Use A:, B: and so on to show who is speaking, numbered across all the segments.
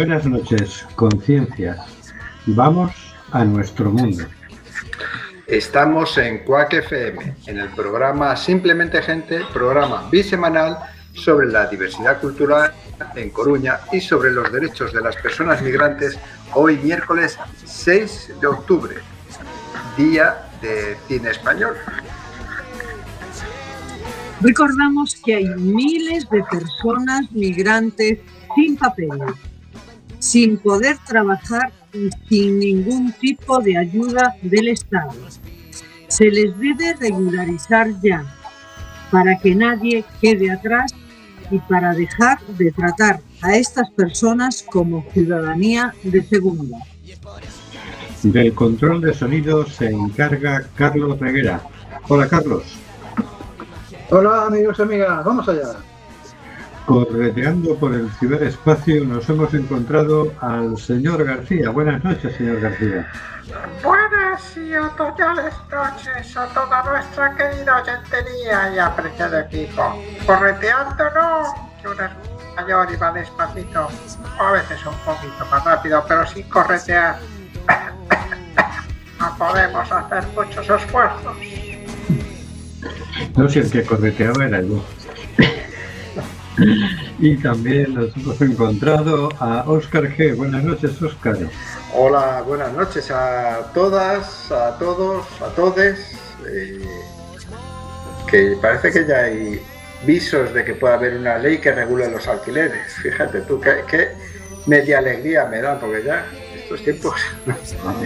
A: Buenas noches, conciencias. Vamos a nuestro mundo.
B: Estamos en Cuac FM, en el programa Simplemente Gente, programa bisemanal sobre la diversidad cultural en Coruña y sobre los derechos de las personas migrantes, hoy miércoles 6 de octubre, Día de Cine Español.
C: Recordamos que hay miles de personas migrantes sin papeles, sin poder trabajar y sin ningún tipo de ayuda del Estado. Se les debe regularizar ya, para que nadie quede atrás y para dejar de tratar a estas personas como ciudadanía de segunda.
A: Del control de sonido se encarga Carlos Reguera. Hola Carlos.
D: Hola amigos y amigas, vamos allá.
A: Correteando por el ciberespacio nos hemos encontrado al señor García. Buenas noches, señor García.
E: Buenas y otoñales noches a toda nuestra querida oyentería y apreciado equipo. Correteando no, que uno es mayor y va despacito, o a veces un poquito más rápido, pero sin corretear. no podemos hacer muchos esfuerzos.
A: No sé el que correteaba era yo. Y también nos hemos encontrado a Óscar G. Buenas noches, Óscar.
B: Hola, buenas noches a todas, a todos, a todes. Eh, que parece que ya hay visos de que pueda haber una ley que regule los alquileres. Fíjate tú, qué, media alegría me da, porque ya estos tiempos.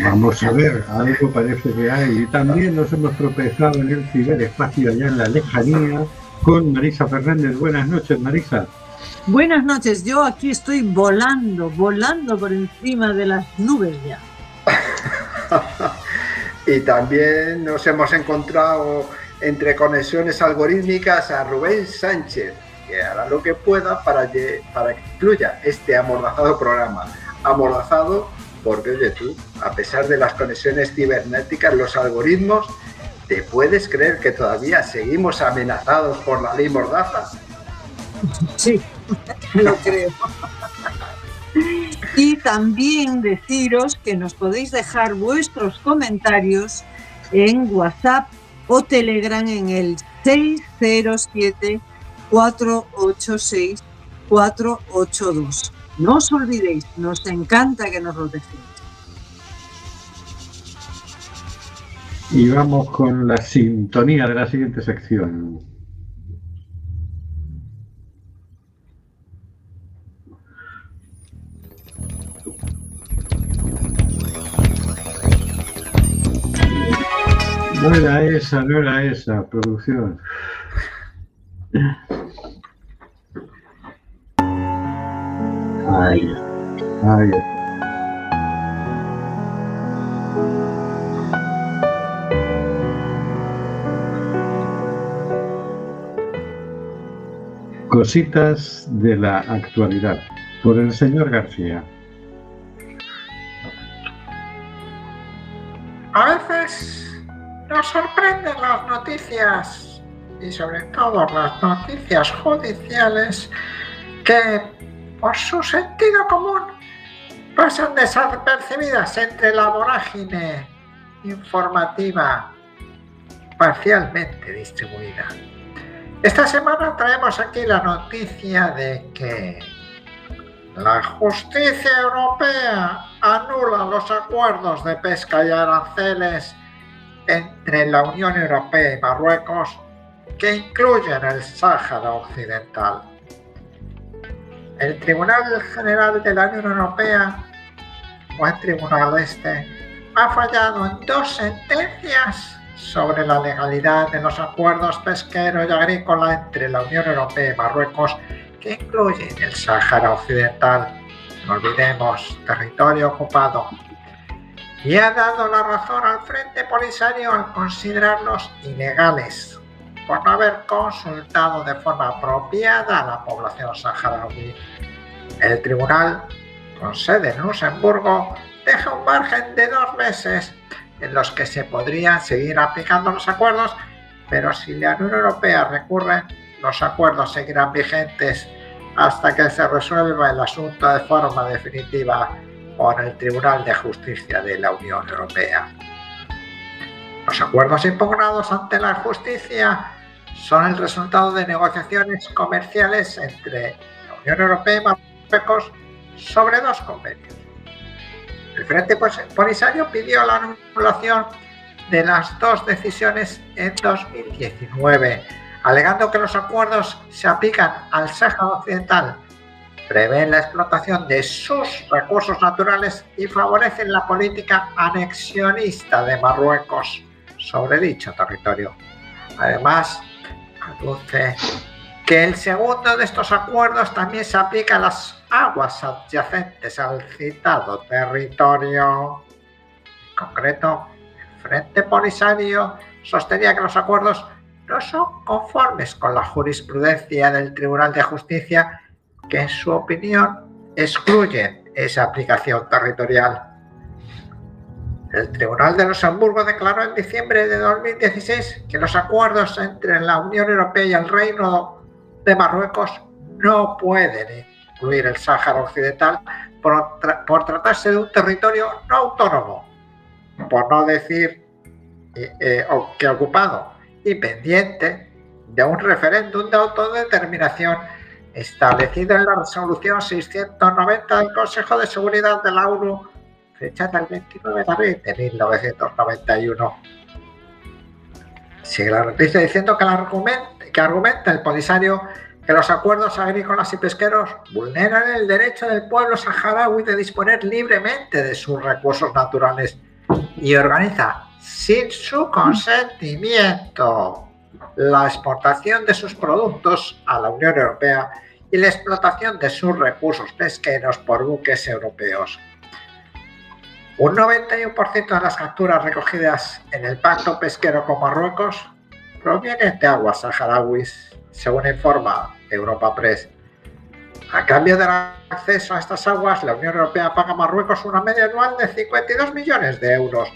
A: Vamos a ver, algo parece que hay. Y también nos hemos tropezado en el ciberespacio allá en la lejanía con Marisa Fernández. Buenas noches, Marisa.
C: Buenas noches, yo aquí estoy volando, volando por encima de las nubes ya.
B: y también nos hemos encontrado entre conexiones algorítmicas a Rubén Sánchez, que hará lo que pueda para, para que incluya este amordazado programa. Amordazado porque, oye tú, a pesar de las conexiones cibernéticas, los algoritmos ¿Te puedes creer que todavía seguimos amenazados por la ley Mordaza?
C: Sí, lo creo. Y también deciros que nos podéis dejar vuestros comentarios en WhatsApp o Telegram en el 607 486 482. No os olvidéis, nos encanta que nos lo dejéis.
A: Y vamos con la sintonía de la siguiente sección. No era esa, no era esa, producción. Ay, ay. Cositas de la actualidad por el señor García.
E: A veces nos sorprenden las noticias y sobre todo las noticias judiciales que por su sentido común pasan desapercibidas entre la vorágine informativa parcialmente distribuida. Esta semana traemos aquí la noticia de que la justicia europea anula los acuerdos de pesca y aranceles entre la Unión Europea y Marruecos que incluyen el Sáhara Occidental. El Tribunal General de la Unión Europea, o el Tribunal Este, ha fallado en dos sentencias sobre la legalidad de los acuerdos pesqueros y agrícolas entre la Unión Europea y Marruecos que incluyen el Sáhara Occidental, no olvidemos, territorio ocupado, y ha dado la razón al Frente Polisario al considerarlos ilegales por no haber consultado de forma apropiada a la población saharaui. El tribunal, con sede en Luxemburgo, deja un margen de dos meses en los que se podrían seguir aplicando los acuerdos, pero si la Unión Europea recurre, los acuerdos seguirán vigentes hasta que se resuelva el asunto de forma definitiva con el Tribunal de Justicia de la Unión Europea. Los acuerdos impugnados ante la justicia son el resultado de negociaciones comerciales entre la Unión Europea y Marruecos sobre dos convenios. El Frente Polisario pidió la anulación de las dos decisiones en 2019, alegando que los acuerdos se aplican al Sáhara Occidental, prevén la explotación de sus recursos naturales y favorecen la política anexionista de Marruecos sobre dicho territorio. Además, aduce que el segundo de estos acuerdos también se aplica a las aguas adyacentes al citado territorio. En concreto, el Frente Polisario sostenía que los acuerdos no son conformes con la jurisprudencia del Tribunal de Justicia que en su opinión excluyen esa aplicación territorial. El Tribunal de Luxemburgo declaró en diciembre de 2016 que los acuerdos entre la Unión Europea y el Reino de Marruecos no pueden incluir el Sáhara Occidental por, tratarse de un territorio no autónomo, por no decir eh, eh, que ocupado y pendiente de un referéndum de autodeterminación establecido en la resolución 690 del Consejo de Seguridad de la ONU fecha del 29 de abril de 1991. Sigue la noticia diciendo que, que argumenta el Polisario que los acuerdos agrícolas y pesqueros vulneran el derecho del pueblo saharaui de disponer libremente de sus recursos naturales y organiza sin su consentimiento la exportación de sus productos a la Unión Europea y la explotación de sus recursos pesqueros por buques europeos. Un 91% de las capturas recogidas en el pacto pesquero con Marruecos provienen de aguas saharauis, según informa Europa Press. A cambio del acceso a estas aguas, la Unión Europea paga a Marruecos una media anual de 52 millones de euros.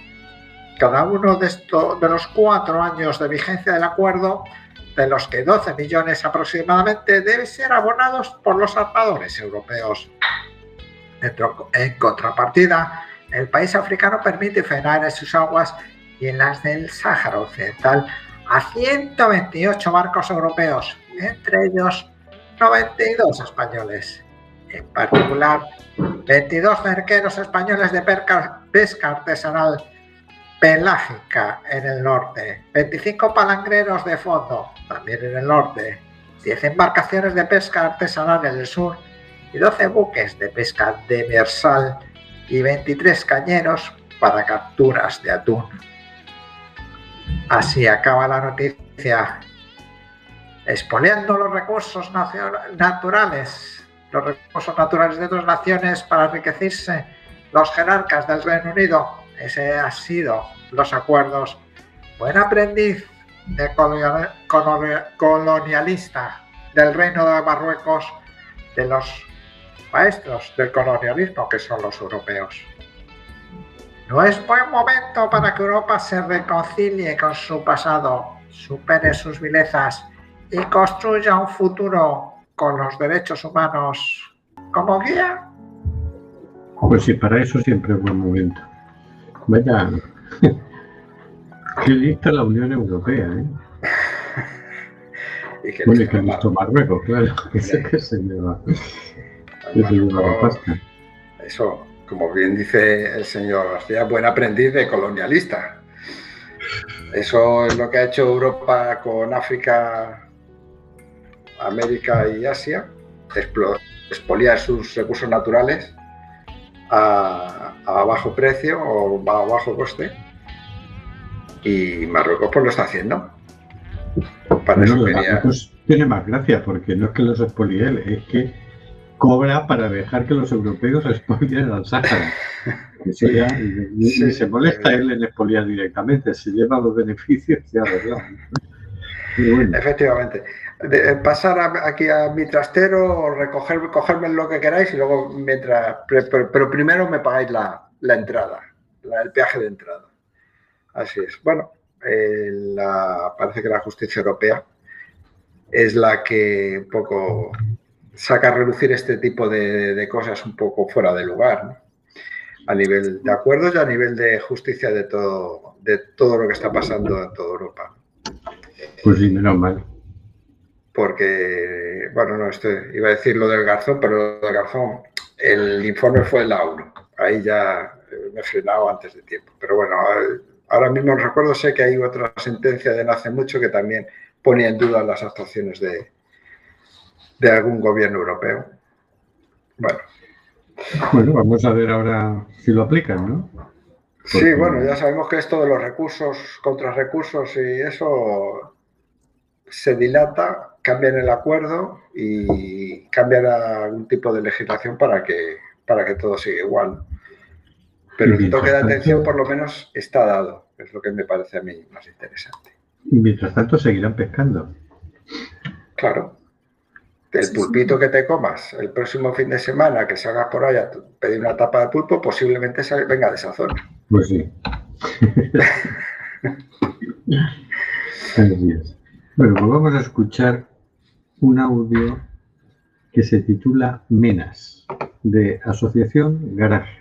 E: Cada uno de, de los cuatro años de vigencia del acuerdo, de los que 12 millones aproximadamente deben ser abonados por los armadores europeos. En contrapartida, el país africano permite frenar en sus aguas y en las del Sáhara Occidental a 128 barcos europeos, entre ellos 92 españoles. En particular, 22 cerqueros españoles de pesca artesanal pelágica en el norte, 25 palangreros de fondo, también en el norte, 10 embarcaciones de pesca artesanal en el sur y 12 buques de pesca demersal y 23 cañeros para capturas de atún. Así acaba la noticia. Expoliando los recursos naturales, los recursos naturales de dos naciones para enriquecerse los jerarcas del Reino Unido. Ese ha sido los acuerdos. Buen aprendiz de colonialista del Reino de Marruecos, de los maestros del colonialismo que son los europeos. No es buen momento para que Europa se reconcilie con su pasado, supere sus vilezas y construya un futuro con los derechos humanos como guía.
A: Pues sí, para eso siempre es buen momento. Vaya, qué lista la Unión Europea, ¿eh? y que bueno, y que listo Marruecos, claro. que se lleva.
B: Eso, como bien dice el señor García, buen aprendiz de colonialista. Eso es lo que ha hecho Europa con África, América y Asia, expoliar sus recursos naturales a, bajo precio o a bajo coste. Y Marruecos pues lo está haciendo.
A: Para tiene más gracia porque no es que los expolie es que cobra para dejar que los europeos expolien al Sáhara. Eso ya, ni, se molesta él en expoliar directamente, se lleva los beneficios ya verdad.
B: Efectivamente. pasar aquí a mi trastero, recoger, cogerme lo que queráis y luego mientras. Pero, primero me pagáis la, entrada, el peaje de entrada. Así es. Bueno, eh, parece que la justicia europea es la que un poco saca a relucir este tipo de, cosas un poco fuera de lugar, a nivel de acuerdos y a nivel de justicia de todo, de todo lo que está pasando en toda Europa.
A: Pues sí, menos mal.
B: Porque, bueno, no, estoy, iba a decir lo del Garzón, pero lo del Garzón, el informe fue el la Ahí ya me he frenado antes de tiempo. Pero bueno, ahora mismo recuerdo, sé que hay otra sentencia de no hace mucho que también ponía en duda las actuaciones de, de algún gobierno europeo. Bueno.
A: Bueno, vamos a ver ahora si lo aplican, ¿no?
B: Sí, bueno, ya sabemos que esto de los recursos contra recursos y eso se dilata, cambian el acuerdo y cambian algún tipo de legislación para que, para que todo siga igual. Pero el toque de atención por lo menos está dado, es lo que me parece a mí más interesante.
A: Y mientras tanto seguirán pescando.
B: Claro. El pulpito que te comas el próximo fin de semana, que salgas por allá a pedir una tapa de pulpo, posiblemente venga de esa zona.
A: Pues sí. Bueno, pues vamos a escuchar un audio que se titula Menas, de Asociación Garaje.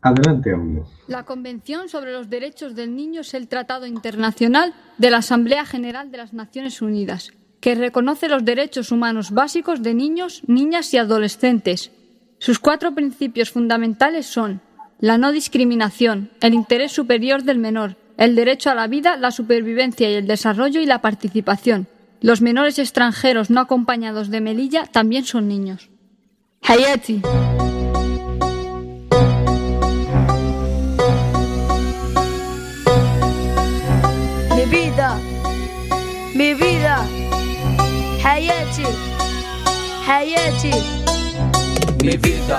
A: Adelante, audio.
F: La Convención sobre los Derechos del Niño es el tratado internacional de la Asamblea General de las Naciones Unidas, que reconoce los derechos humanos básicos de niños, niñas y adolescentes. Sus cuatro principios fundamentales son la no discriminación, el interés superior del menor, el derecho a la vida, la supervivencia y el desarrollo y la participación. Los menores extranjeros no acompañados de Melilla también son niños. Hayati.
G: Mi vida, mi vida, Hayati, Hayati.
H: Mi vida,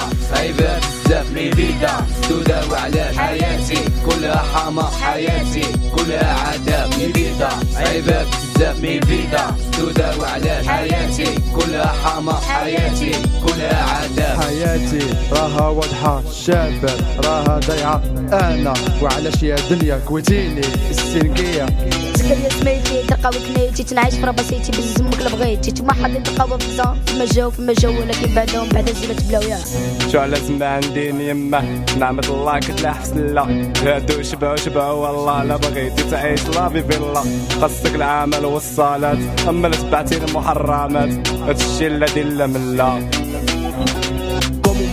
H: بزاف مي فيدا تداوى على حياتي كلها حما حياتي كلها عذاب. مي فيدا عيبات بزاف مي فيدا تداوى على حياتي كلها حما حياتي كلها عذاب.
I: حياتي راها واضحة شابة راها ضيعة. أنا وعلاش يا دنيا كويتيني السنقية
G: تحيا سميتي تلقاو نيتي تنعيش في رباسيتي بالزمك اللي بغيتي. تما حاطين تلقاو في زون فما جاو فما جاو ولكن بعدهم بعد زينة تبلاو ياه
I: شو على زما عندي يما نعمة الله. كتلاح سلا هادو شبعو شبعو والله لا بغيتي تعيش لافي فيلا خاصك العمل والصالات أما لا تبعتي المحرمات. هادشي لا دير لا
J: ملا Como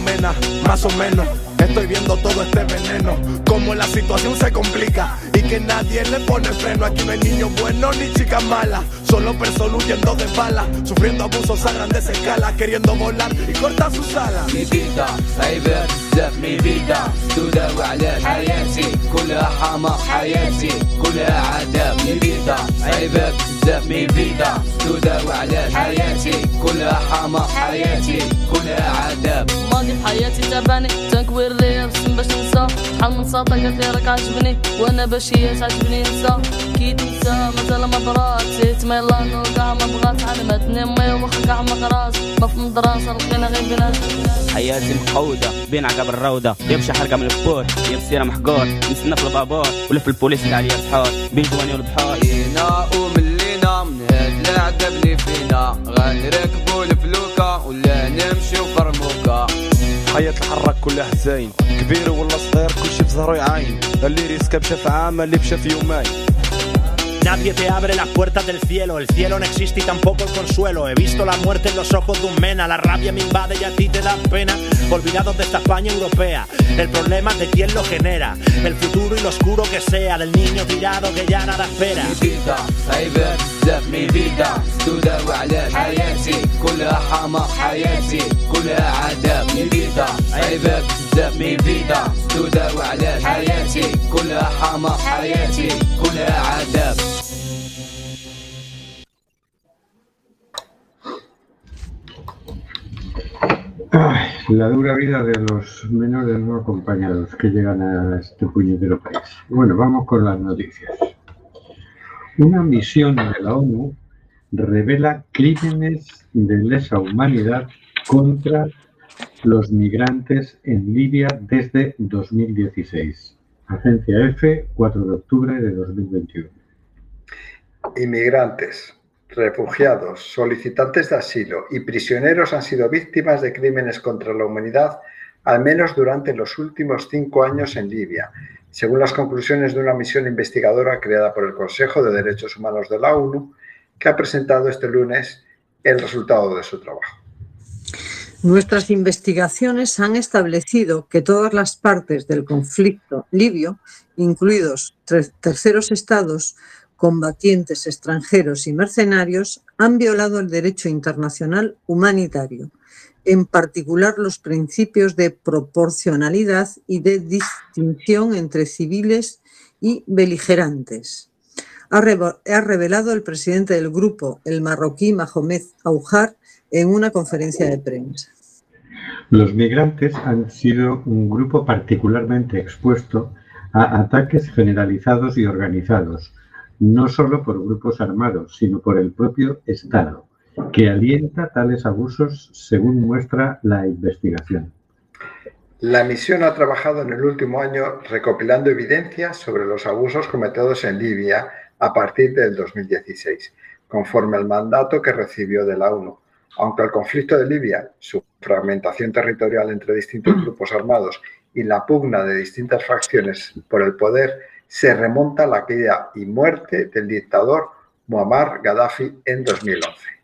J: más o menos Estoy viendo todo este veneno, como la situación se complica y que nadie le pone freno. Aquí no hay niños buenos ni chicas malas, solo personas huyendo de balas, sufriendo abusos a grandes escalas, queriendo volar y cortar sus alas.
H: Mi vida, عيبة بزاف mi vida تداوي على حياتي كلها حما حياتي كلها عذاب mi vida عيبة بزاف mi vida تداوي على حياتي. كلها حما حياتي. كلها عذاب.
K: ماضي حياتي تابعني تنكوير ليا بسم باش ننسى. شحال من ساطة قالت لي راك عجبني. وأنا باش هي تعجبني. نسى. كي تنسى مازال ما برات ما يلا نور كاع ما بغات علمتني امي واخا كاع ما قرات ما في المدرسة لقينا غير بنات
L: حياتي مقودة. بين عقب الروضة. يمشي حرقة من البور يمسيرة محقور. نستنى في البابور. ولف البوليس اللي عليا صحار بين جواني والبحار.
M: جينا وملينا من هاد العذاب اللي فينا غنركبو الفلوكة ولا نمشيو فرموكة
I: حياة الحراك كلها حزين كبير ولا صغير كلشي في ظهرو يعاين اللي ريسكا مشى في عام اللي مشى في يومين
N: Nadie te abre las puertas del cielo, el cielo no existe y tampoco el consuelo. He visto la muerte en los ojos de un mena, la rabia me invade y a ti te da pena. Olvidados de esta España europea, el problema es de quién lo genera. El futuro y lo oscuro que sea, del niño tirado que ya nada espera.
H: Mi vida, عيبة بزاف mi vida تداوي على حياتي كلها حما حياتي كلها عذاب mi vida عيبة بزاف mi vida تداوي على حياتي كلها حما حياتي كلها عذاب
A: la dura vida de los menores no acompañados que llegan a este puñetero país. Bueno, vamos con las noticias. Una misión de la ONU revela crímenes de lesa humanidad contra los migrantes en Libia desde 2016. Agencia F, 4 de octubre de 2021.
B: Inmigrantes, refugiados, solicitantes de asilo y prisioneros han sido víctimas de crímenes contra la humanidad al menos durante los últimos cinco años en Libia, según las conclusiones de una misión investigadora creada por el Consejo de Derechos Humanos de la ONU, que ha presentado este lunes el resultado de su trabajo.
C: Nuestras investigaciones han establecido que todas las partes del conflicto libio, incluidos terceros estados, combatientes extranjeros y mercenarios, han violado el derecho internacional humanitario, en particular los principios de proporcionalidad y de distinción entre civiles y beligerantes. Ha, revelado el presidente del grupo, el marroquí Mahomed Aujar, en una conferencia de prensa.
A: Los migrantes han sido un grupo particularmente expuesto a ataques generalizados y organizados, no solo por grupos armados, sino por el propio Estado, que alienta tales abusos según muestra la investigación.
B: La misión ha trabajado en el último año recopilando evidencias sobre los abusos cometidos en Libia a partir del 2016, conforme al mandato que recibió de la ONU. Aunque el conflicto de Libia, su fragmentación territorial entre distintos grupos armados y la pugna de distintas facciones por el poder se remonta a la caída y muerte del dictador Muammar Gaddafi en 2011.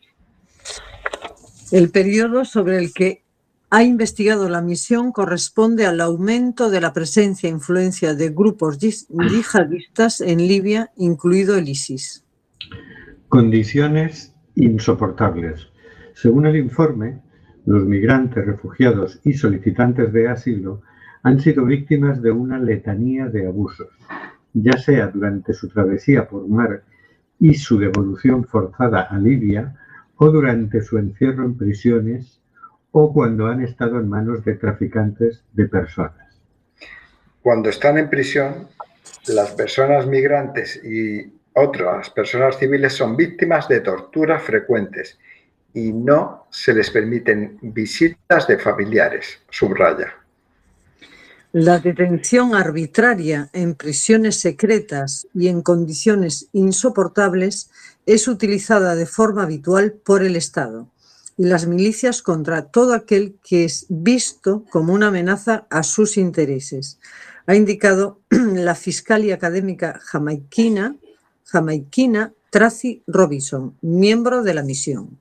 C: El periodo sobre el que ha investigado la misión corresponde al aumento de la presencia e influencia de grupos yihadistas en Libia, incluido el ISIS.
A: Condiciones insoportables. Según el informe, los migrantes, refugiados y solicitantes de asilo han sido víctimas de una letanía de abusos, ya sea durante su travesía por mar y su devolución forzada a Libia, o durante su encierro en prisiones, o cuando han estado en manos de traficantes de personas.
B: Cuando están en prisión, las personas migrantes y otras personas civiles son víctimas de torturas frecuentes y no se les permiten visitas de familiares, subraya.
C: La detención arbitraria en prisiones secretas y en condiciones insoportables es utilizada de forma habitual por el Estado y las milicias contra todo aquel que es visto como una amenaza a sus intereses, ha indicado la fiscal y académica jamaiquina, jamaiquina Tracy Robinson, miembro de la misión.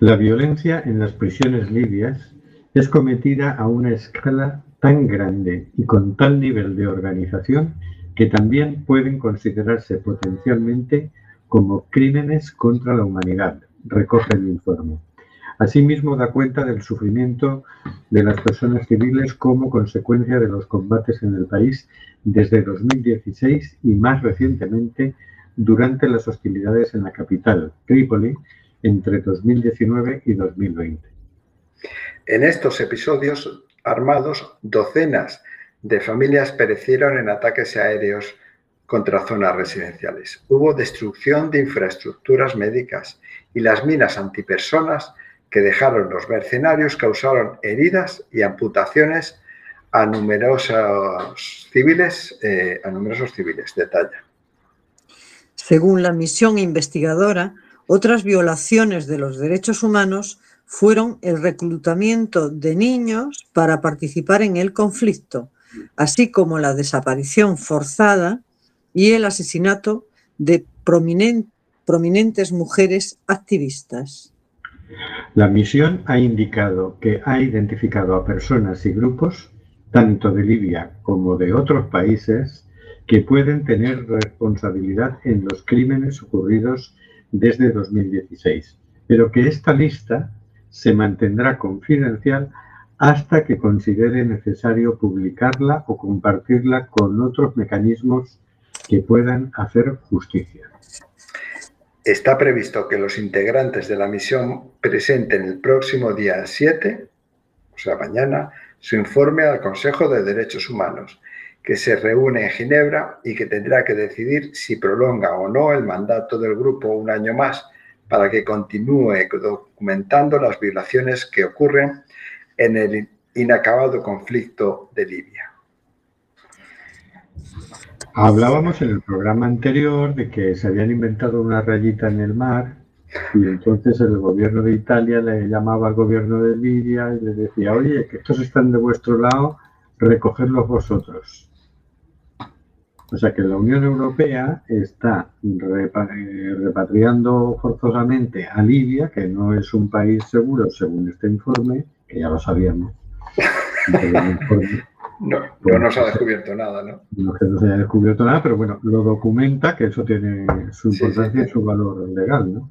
A: La violencia en las prisiones libias es cometida a una escala tan grande y con tal nivel de organización que también pueden considerarse potencialmente como crímenes contra la humanidad, recoge el informe. Asimismo, da cuenta del sufrimiento de las personas civiles como consecuencia de los combates en el país desde 2016 y más recientemente durante las hostilidades en la capital, Trípoli, entre 2019 y 2020.
B: En estos episodios armados, docenas de familias perecieron en ataques aéreos contra zonas residenciales. Hubo destrucción de infraestructuras médicas y las minas antipersonas que dejaron los mercenarios causaron heridas y amputaciones a numerosos civiles, eh, a numerosos civiles, detalla.
C: Según la misión investigadora, otras violaciones de los derechos humanos fueron el reclutamiento de niños para participar en el conflicto, así como la desaparición forzada y el asesinato de prominentes mujeres activistas.
A: La misión ha indicado que ha identificado a personas y grupos, tanto de Libia como de otros países, que pueden tener responsabilidad en los crímenes ocurridos desde 2016, pero que esta lista se mantendrá confidencial hasta que considere necesario publicarla o compartirla con otros mecanismos que puedan hacer justicia.
B: Está previsto que los integrantes de la misión presenten el próximo día 7, o sea, mañana, su informe al Consejo de Derechos Humanos, que se reúne en Ginebra y que tendrá que decidir si prolonga o no el mandato del grupo un año más para que continúe documentando las violaciones que ocurren en el inacabado conflicto de Libia.
A: Hablábamos en el programa anterior de que se habían inventado una rayita en el mar y entonces el gobierno de Italia le llamaba al gobierno de Libia y le decía, oye, que estos están de vuestro lado, recogerlos vosotros. O sea que la Unión Europea está eh, repatriando forzosamente a Libia, que no es un país seguro según este informe, que ya lo sabíamos.
B: No, no nos ha descubierto nada, ¿no?
A: No que no se haya descubierto nada, pero bueno, lo documenta, que eso tiene su importancia y su valor legal, ¿no?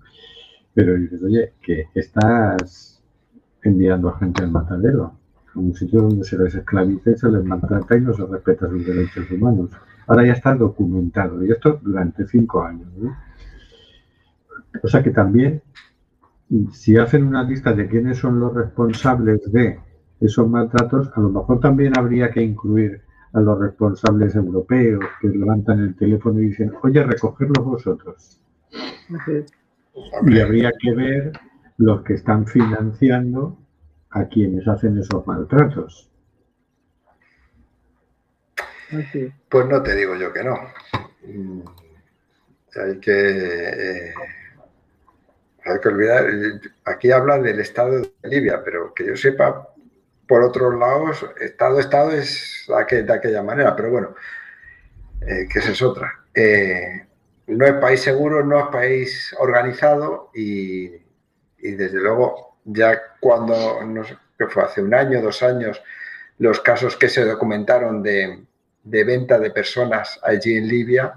A: Pero dices, oye, que estás enviando a gente al matadero, a un sitio donde se les esclaviza y se les maltrata y no se respeta sus derechos humanos. Ahora ya está documentado, y esto durante cinco años, ¿no? O sea que también, si hacen una lista de quiénes son los responsables de esos maltratos, a lo mejor también habría que incluir a los responsables europeos que levantan el teléfono y dicen, oye, recogerlos vosotros. Y habría que ver los que están financiando a quienes hacen esos maltratos.
B: Pues no te digo yo que no. Mm, hay que, eh, hay que olvidar, aquí habla del Estado de Libia, pero que yo sepa, por otros lados, Estado, Estado es de aquella manera, pero bueno, eh, que esa es otra. Eh, no es país seguro, no es país organizado y, desde luego ya cuando, no sé, que fue hace un año, dos años, los casos que se documentaron de, venta de personas allí en Libia,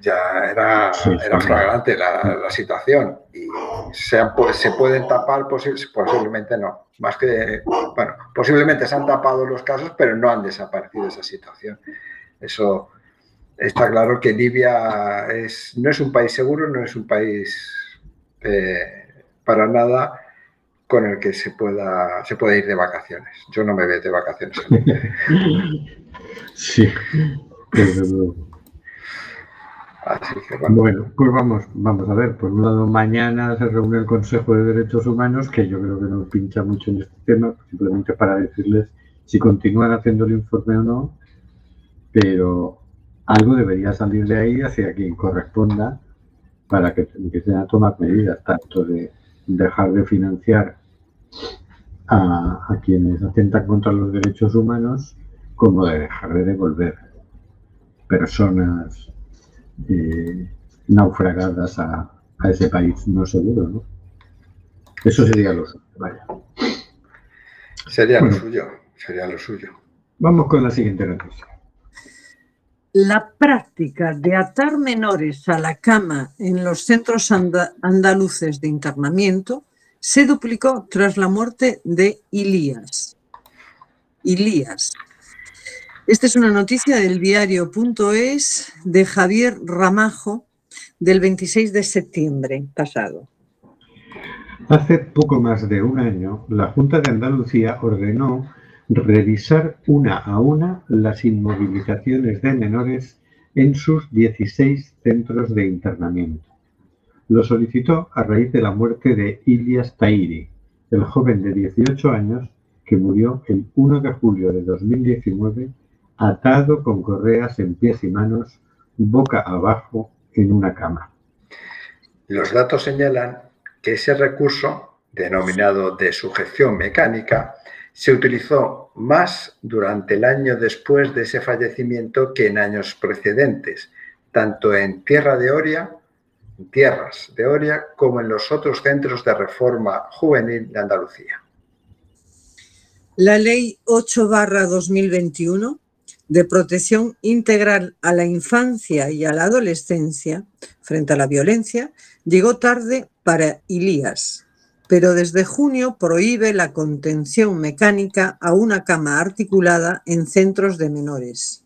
B: ya era, era flagrante la, situación y se, se pueden tapar, posiblemente no. Más que, bueno, posiblemente se han tapado los casos, pero no han desaparecido esa situación. Eso está claro que Libia es, no es un país seguro, no es un país eh, para nada con el que se pueda, se pueda ir de vacaciones. Yo no me veo de vacaciones.
A: sí, bueno. pues vamos, vamos a ver. Por un lado, mañana se reúne el Consejo de Derechos Humanos, que yo creo que no pincha mucho en este tema, simplemente para decirles si continúan haciendo el informe o no, pero algo debería salir de ahí hacia quien corresponda para que empiecen a tomar medidas, tanto de dejar de financiar a, quienes atentan contra los derechos humanos, como de dejar de devolver personas eh, naufragadas a, ese país no seguro, ¿no? Eso sería lo suyo, vaya.
B: Sería lo suyo, sería lo suyo.
A: Vamos con la siguiente noticia.
C: La práctica de atar menores a la cama en los centros andaluces de internamiento se duplicó tras la muerte de Ilías. Ilías. Esta es una noticia del diario.es de Javier Ramajo del 26 de septiembre pasado.
A: Hace poco más de un año, la Junta de Andalucía ordenó revisar una a una las inmovilizaciones de menores en sus 16 centros de internamiento. Lo solicitó a raíz de la muerte de Ilias Tairi, el joven de 18 años que murió el 1 de julio de 2019 atado con correas en pies y manos, boca abajo, en una cama.
B: Los datos señalan que ese recurso, denominado de sujeción mecánica, se utilizó más durante el año después de ese fallecimiento que en años precedentes, tanto en Tierra de Oria, tierras de Oria, como en los otros centros de reforma juvenil de Andalucía.
C: La Ley 8-2021 de protección integral a la infancia y a la adolescencia frente a la violencia llegó tarde para Ilías, pero desde junio prohíbe la contención mecánica a una cama articulada en centros de menores.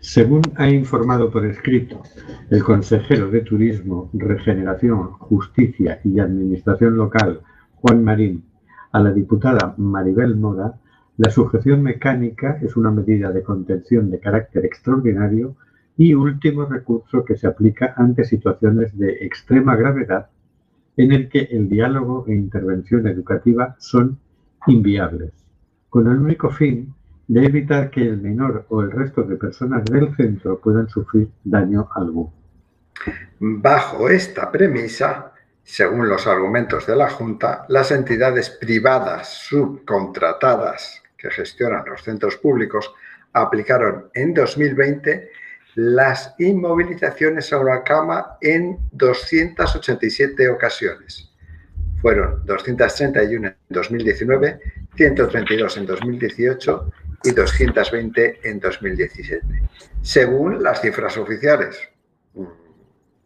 A: Según ha informado por escrito el consejero de Turismo, Regeneración, Justicia y Administración Local, Juan Marín, a la diputada Maribel Moda, la sujeción mecánica es una medida de contención de carácter extraordinario y último recurso que se aplica ante situaciones de extrema gravedad en el que el diálogo e intervención educativa son inviables, con el único fin de evitar que el menor o el resto de personas del centro puedan sufrir daño alguno.
B: Bajo esta premisa, según los argumentos de la Junta, las entidades privadas subcontratadas que gestionan los centros públicos aplicaron en 2020 las inmovilizaciones sobre la cama en 287 ocasiones. Fueron 231 en 2019, 132 en 2018 y 220 en 2017, según las cifras oficiales,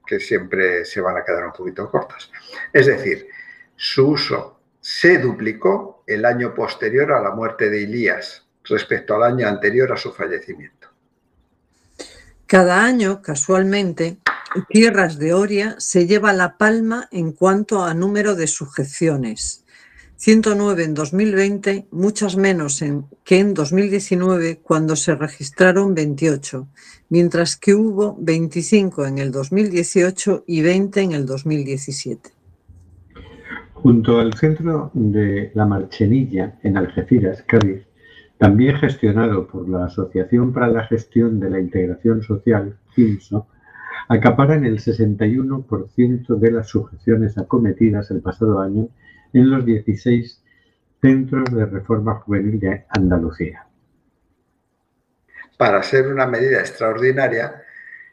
B: que siempre se van a quedar un poquito cortas. Es decir, su uso se duplicó el año posterior a la muerte de Elías respecto al año anterior a su fallecimiento.
C: Cada año, casualmente, Tierras de Oria se lleva la palma en cuanto a número de sujeciones. 109 en 2020, muchas menos que en 2019, cuando se registraron 28, mientras que hubo 25 en el 2018 y 20 en el 2017.
A: Junto al centro de La Marchenilla, en Algeciras, Cádiz, también gestionado por la Asociación para la Gestión de la Integración Social, CIMSO, acaparan el 61% de las sujeciones acometidas el pasado año en los 16 centros de reforma juvenil de Andalucía.
B: Para ser una medida extraordinaria,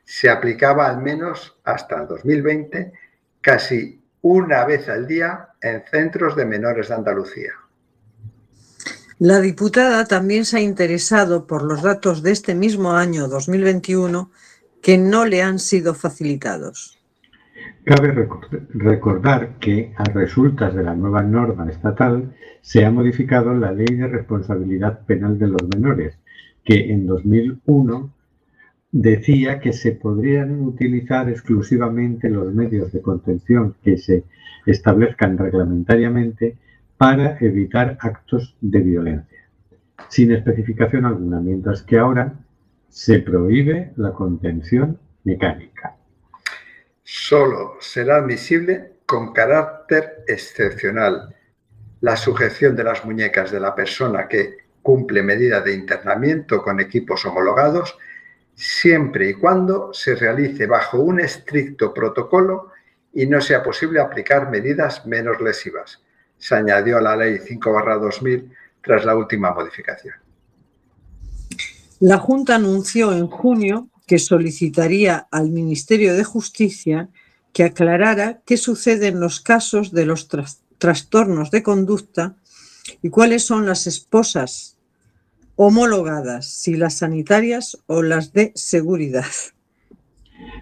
B: se aplicaba al menos hasta 2020 casi una vez al día en centros de menores de Andalucía.
C: La diputada también se ha interesado por los datos de este mismo año 2021 que no le han sido facilitados.
A: Cabe recordar que, a resultas de la nueva norma estatal, se ha modificado la Ley de Responsabilidad Penal de los Menores, que en 2001 decía que se podrían utilizar exclusivamente los medios de contención que se establezcan reglamentariamente para evitar actos de violencia, sin especificación alguna, mientras que ahora se prohíbe la contención mecánica.
B: Solo será admisible con carácter excepcional la sujeción de las muñecas de la persona que cumple medida de internamiento con equipos homologados, siempre y cuando se realice bajo un estricto protocolo y no sea posible aplicar medidas menos lesivas. Se añadió a la Ley 5-2000 tras la última modificación.
C: La Junta anunció en junio que solicitaría al Ministerio de Justicia que aclarara qué sucede en los casos de los trastornos de conducta y cuáles son las esposas homologadas, si las sanitarias o las de seguridad.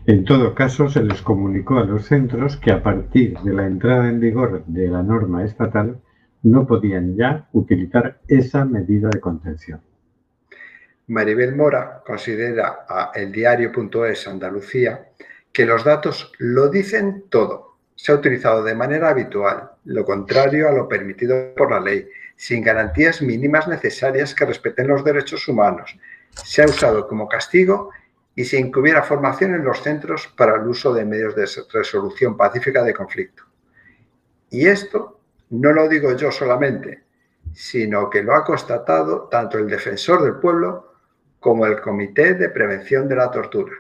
A: En todo caso, se les comunicó a los centros que a partir de la entrada en vigor de la norma estatal no podían ya utilizar esa medida de contención.
B: Maribel Mora considera a eldiario.es Andalucía que los datos lo dicen todo. Se ha utilizado de manera habitual, lo contrario a lo permitido por la ley, sin garantías mínimas necesarias que respeten los derechos humanos. Se ha usado como castigo y sin que formación en los centros para el uso de medios de resolución pacífica de conflicto. Y esto no lo digo yo solamente, sino que lo ha constatado tanto el defensor del pueblo como el Comité de Prevención de la Tortura.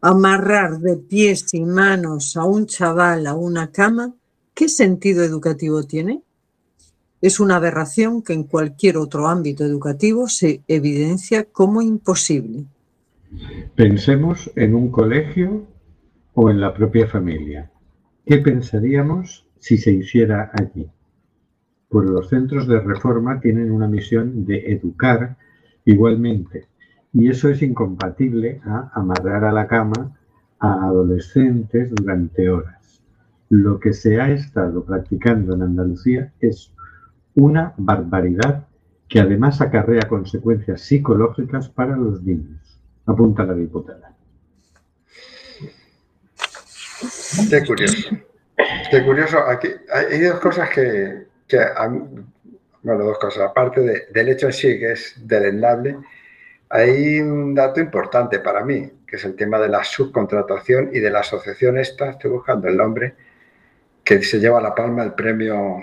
C: Amarrar de pies y manos a un chaval a una cama, ¿qué sentido educativo tiene? Es una aberración que en cualquier otro ámbito educativo se evidencia como imposible.
A: Pensemos en un colegio o en la propia familia. ¿Qué pensaríamos si se hiciera allí? Pues los centros de reforma tienen una misión de educar igualmente. Y eso es incompatible a amarrar a la cama a adolescentes durante horas. Lo que se ha estado practicando en Andalucía es una barbaridad que además acarrea consecuencias psicológicas para los niños, apunta la diputada.
B: Qué curioso. Qué curioso. Aquí hay dos cosas que, que bueno, dos cosas. Aparte del hecho en sí, que es delendable, hay un dato importante para mí, que es el tema de la subcontratación y de la asociación esta, estoy buscando el nombre, que se lleva la palma el premio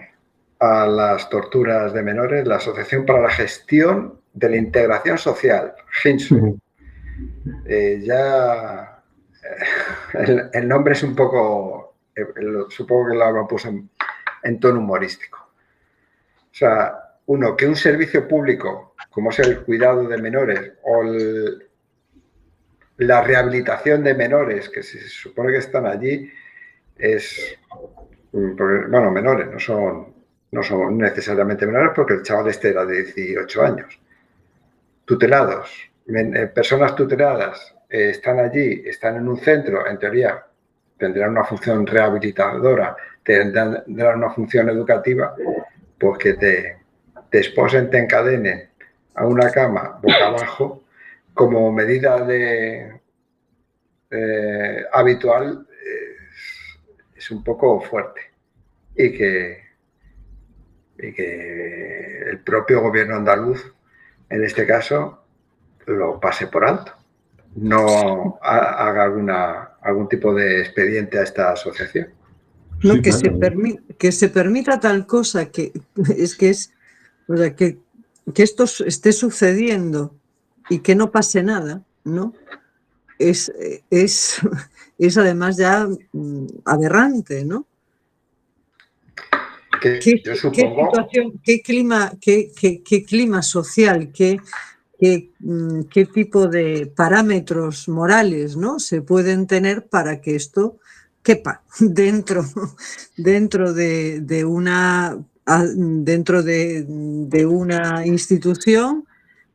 B: a las torturas de menores, la Asociación para la Gestión de la Integración Social, GINSU. Eh, ya eh, el, nombre es un poco, eh, supongo que lo puesto en, en tono humorístico. O sea, uno, que un servicio público, como es el cuidado de menores o la rehabilitación de menores, que se supone que están allí, es, bueno, menores, no son, no son necesariamente menores porque el chaval este era de 18 años. Tutelados, eh, personas tuteladas eh, están allí, están en un centro, en teoría tendrán una función rehabilitadora, tendrán una función educativa, pues que te, te esposen, te encadenen a una cama boca abajo como medida de eh, habitual es, un poco fuerte y que, y que el propio gobierno andaluz en este caso lo pase por alto no haga alguna, algún tipo de expediente a esta asociación.
C: No, que, se que se permita tal cosa que es que es o sea, que, esto esté sucediendo y que no pase nada, ¿no? Es, es, es además ya mm, aberrante, ¿no? ¿Qué, situación, qué clima, qué, qué, clima social, qué, mm, qué, tipo de parámetros morales ¿no? se pueden tener para que esto quepa dentro, dentro de, de una dentro de, una institución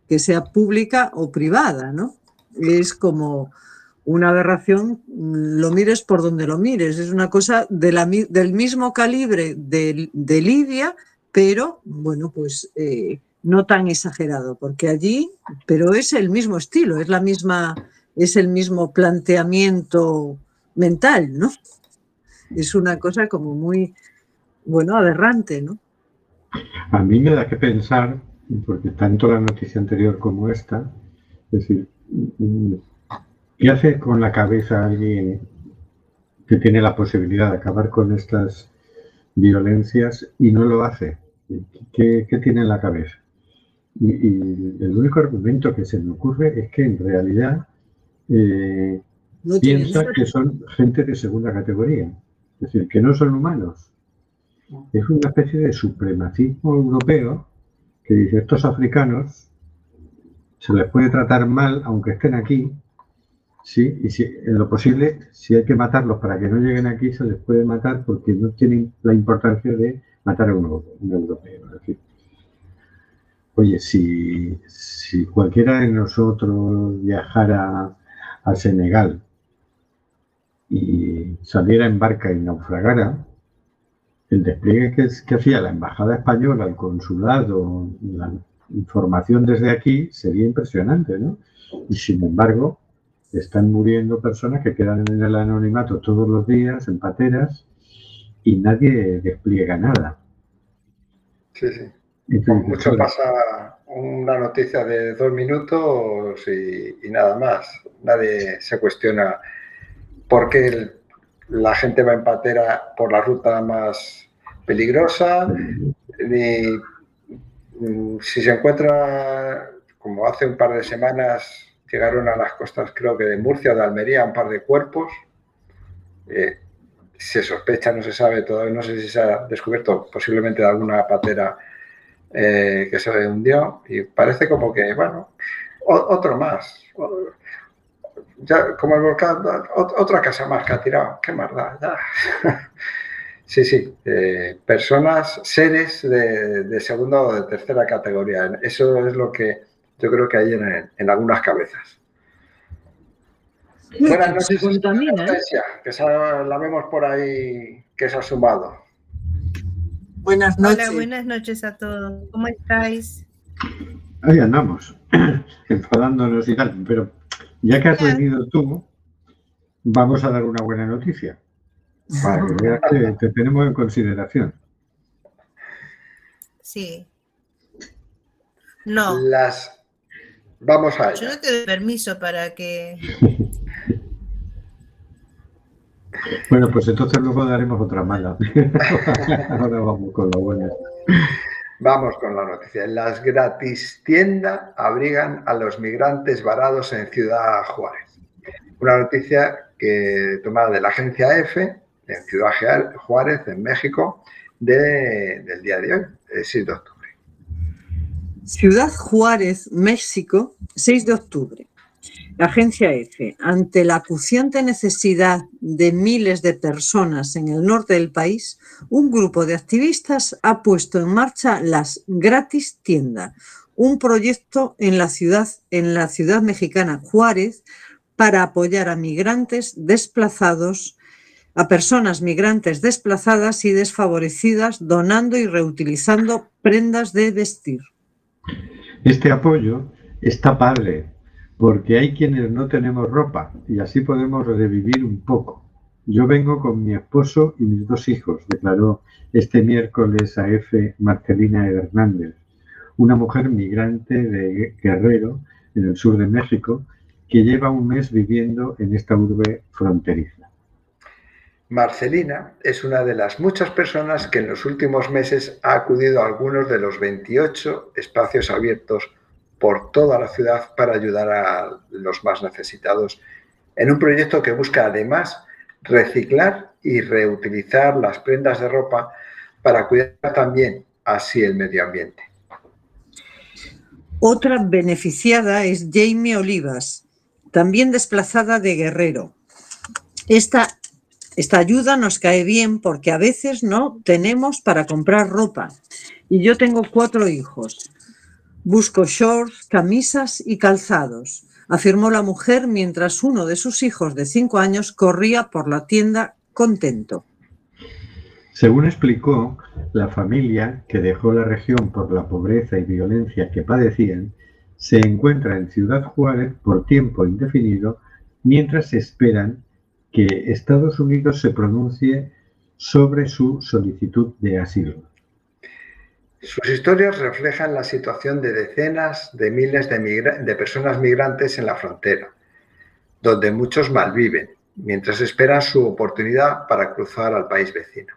C: que sea pública o privada, ¿no? Es como una aberración, lo mires por donde lo mires, es una cosa del mismo calibre de, Libia, pero bueno, pues eh, no tan exagerado, porque allí, pero es el mismo estilo, es la misma, es el mismo planteamiento mental, ¿no? Es una cosa como muy, bueno, aberrante, ¿no?
A: A mí me da que pensar, porque tanto la noticia anterior como esta, es decir, ¿qué hace con la cabeza alguien que tiene la posibilidad de acabar con estas violencias y no lo hace? ¿Qué, tiene en la cabeza? Y, el único argumento que se me ocurre es que en realidad eh, piensa que son gente de segunda categoría, es decir, que no son humanos, es una especie de supremacismo europeo que dice estos africanos se les puede tratar mal aunque estén aquí, sí, y si, en lo posible, si hay que matarlos para que no lleguen aquí, se les puede matar porque no tienen la importancia de matar a un, europeo. oye, si, si cualquiera de nosotros viajara a Senegal y saliera en barca y naufragara, el despliegue que, hacía la Embajada Española, el consulado, la información desde aquí sería impresionante, ¿no? Y sin embargo, están muriendo personas que quedan en el anonimato todos los días, en pateras, y nadie despliega nada.
B: Sí, sí. mucho pasa una noticia de dos minutos y, y, nada más. Nadie se cuestiona por qué el la gente va en patera por la ruta más peligrosa, ni mm, si se encuentra, como hace un par de semanas, llegaron a las costas, creo que de Murcia de Almería, un par de cuerpos. Eh, se sospecha, no se sabe, todavía no sé si se ha descubierto posiblemente de alguna patera eh, que se hundió y parece como que, bueno, otro más ya, como el volcán, otra casa más que ha tirado, qué maldad, Sí, sí, eh, personas, seres de, segunda o de tercera categoría. Eso es lo que yo creo que hay en, algunas cabezas. Buenas noches, ¿eh? que la vemos por ahí que se ha sumado.
C: Buenas noches.
O: Hola, buenas noches a todos. ¿Cómo estáis?
A: Ahí andamos, enfadándonos y tal, pero ya que has venido tú, vamos a dar una buena noticia. Para que veas que te tenemos en consideración.
O: Sí. No.
B: Las. Vamos a.
O: Yo no te doy permiso para que.
A: Bueno, pues entonces luego daremos otra mala. Ahora vamos con lo bueno.
B: Vamos con la noticia. Las gratis tiendas abrigan a los migrantes varados en Ciudad Juárez. Una noticia que tomada de la agencia EFE en Ciudad Juárez, en México, del día de hoy, 6 de octubre.
C: Ciudad Juárez, México, 6 de octubre. Agencia EFE, ante la acuciante necesidad de miles de personas en el norte del país, un grupo de activistas ha puesto en marcha las Gratis Tienda, un proyecto en la ciudad, en la ciudad mexicana Juárez para apoyar a migrantes desplazados, a personas migrantes desplazadas y desfavorecidas, donando y reutilizando prendas de vestir.
A: Este apoyo está padre, porque hay quienes no tenemos ropa y así podemos revivir un poco. Yo vengo con mi esposo y mis dos hijos, declaró este miércoles a F. Marcelina Hernández, una mujer migrante de Guerrero, en el sur de México, que lleva un mes viviendo en esta urbe fronteriza.
B: Marcelina es una de las muchas personas que en los últimos meses ha acudido a algunos de los 28 espacios abiertos por toda la ciudad para ayudar a los más necesitados en un proyecto que busca además reciclar y reutilizar las prendas de ropa para cuidar también así el medio ambiente.
C: Otra beneficiada es Jamie Olivas, también desplazada de Guerrero. Esta, esta ayuda nos cae bien porque a veces no tenemos para comprar ropa. Y yo tengo cuatro hijos. Busco shorts, camisas y calzados, afirmó la mujer mientras uno de sus hijos de cinco años corría por la tienda contento.
A: Según explicó, la familia que dejó la región por la pobreza y violencia que padecían se encuentra en Ciudad Juárez por tiempo indefinido mientras esperan que Estados Unidos se pronuncie sobre su solicitud de asilo.
B: Sus historias reflejan la situación de decenas de miles de, personas migrantes en la frontera, donde muchos malviven, mientras esperan su oportunidad para cruzar al país vecino.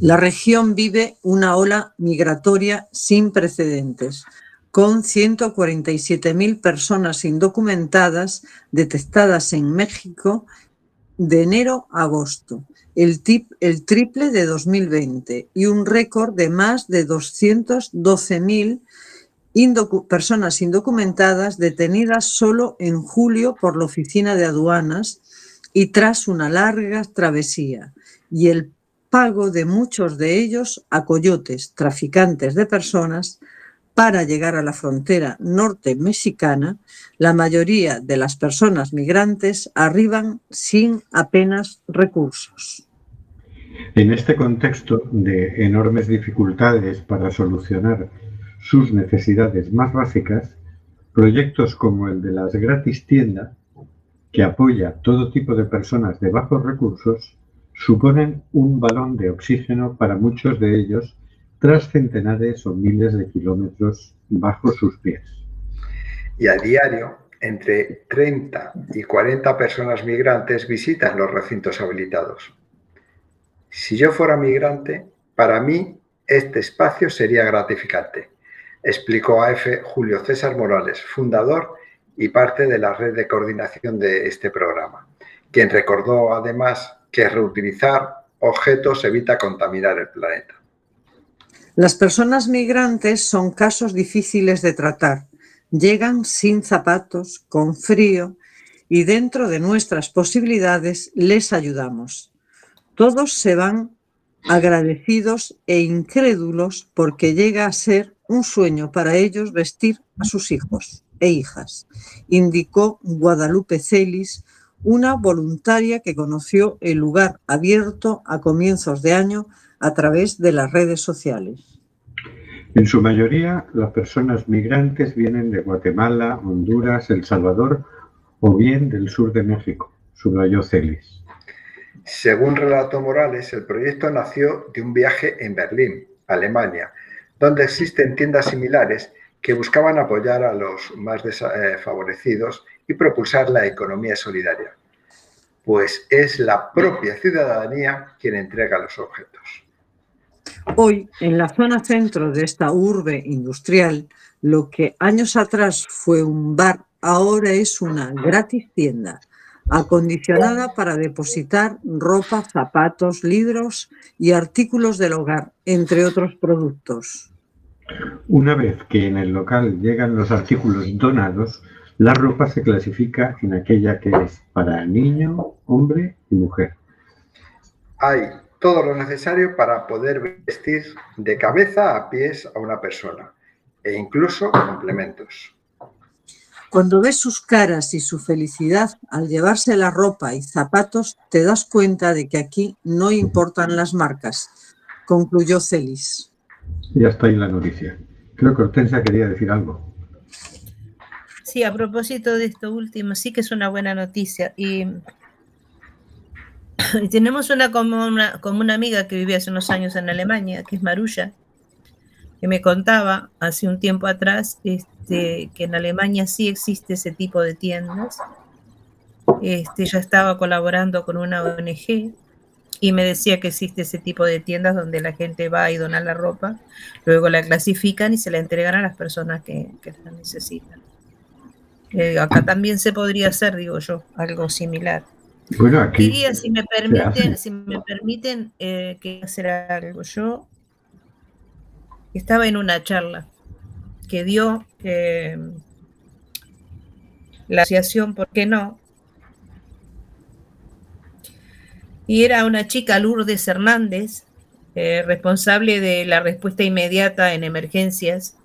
C: La región vive una ola migratoria sin precedentes, con 147.000 personas indocumentadas detectadas en México de enero a agosto, el, triple de 2020 y un récord de más de 212.000 personas indocumentadas detenidas solo en julio por la Oficina de Aduanas y tras una larga travesía. Y el pago de muchos de ellos a coyotes, traficantes de personas, para llegar a la frontera norte mexicana, la mayoría de las personas migrantes arriban sin apenas recursos.
A: En este contexto de enormes dificultades para solucionar sus necesidades más básicas, proyectos como el de las gratis tiendas, que apoya todo tipo de personas de bajos recursos, suponen un balón de oxígeno para muchos de ellos tras centenares o miles de kilómetros bajo sus pies.
B: Y a diario, entre 30 y 40 personas migrantes visitan los recintos habilitados. Si yo fuera migrante, para mí este espacio sería gratificante, explicó AF Julio César Morales, fundador y parte de la red de coordinación de este programa, quien recordó además que reutilizar objetos evita contaminar el planeta.
C: Las personas migrantes son casos difíciles de tratar. Llegan sin zapatos, con frío, y dentro de nuestras posibilidades les ayudamos. Todos se van agradecidos e incrédulos porque llega a ser un sueño para ellos vestir a sus hijos e hijas, indicó Guadalupe Celis, una voluntaria que conoció el lugar abierto a comienzos de año a través de las redes sociales.
A: En su mayoría, las personas migrantes vienen de Guatemala, Honduras, El Salvador o bien del sur de México, subrayó Celis.
B: Según Relato Morales, el proyecto nació de un viaje en Berlín, Alemania, donde existen tiendas similares que buscaban apoyar a los más desfavorecidos y propulsar la economía solidaria, pues es la propia ciudadanía quien entrega los objetos.
C: Hoy, en la zona centro de esta urbe industrial, lo que años atrás fue un bar, ahora es una gratis tienda, acondicionada para depositar ropa, zapatos, libros y artículos del hogar, entre otros productos.
A: Una vez que en el local llegan los artículos donados, la ropa se clasifica en aquella que es para niño, hombre y mujer.
B: Hay todo lo necesario para poder vestir de cabeza a pies a una persona e incluso complementos.
C: Cuando ves sus caras y su felicidad al llevarse la ropa y zapatos, te das cuenta de que aquí no importan las marcas, concluyó Celis.
A: Ya está ahí la noticia. Creo que Hortensia quería decir algo.
O: Sí, a propósito de esto último, sí que es una buena noticia. Y, tenemos una como, una una amiga que vivía hace unos años en Alemania, que es Marulla, que me contaba hace un tiempo atrás este, que en Alemania sí existe ese tipo de tiendas. Este, ella estaba colaborando con una ONG y me decía que existe ese tipo de tiendas donde la gente va y dona la ropa, luego la clasifican y se la entregan a las personas que, la necesitan. Eh, acá también se podría hacer, digo yo, algo similar.
A: Bueno, aquí
O: Diría, si me permiten, si me permiten eh, que hacer algo, yo estaba en una charla que dio eh, la asociación, ¿por qué no? y era una chica Lourdes Hernández, eh, responsable de la respuesta inmediata en emergencias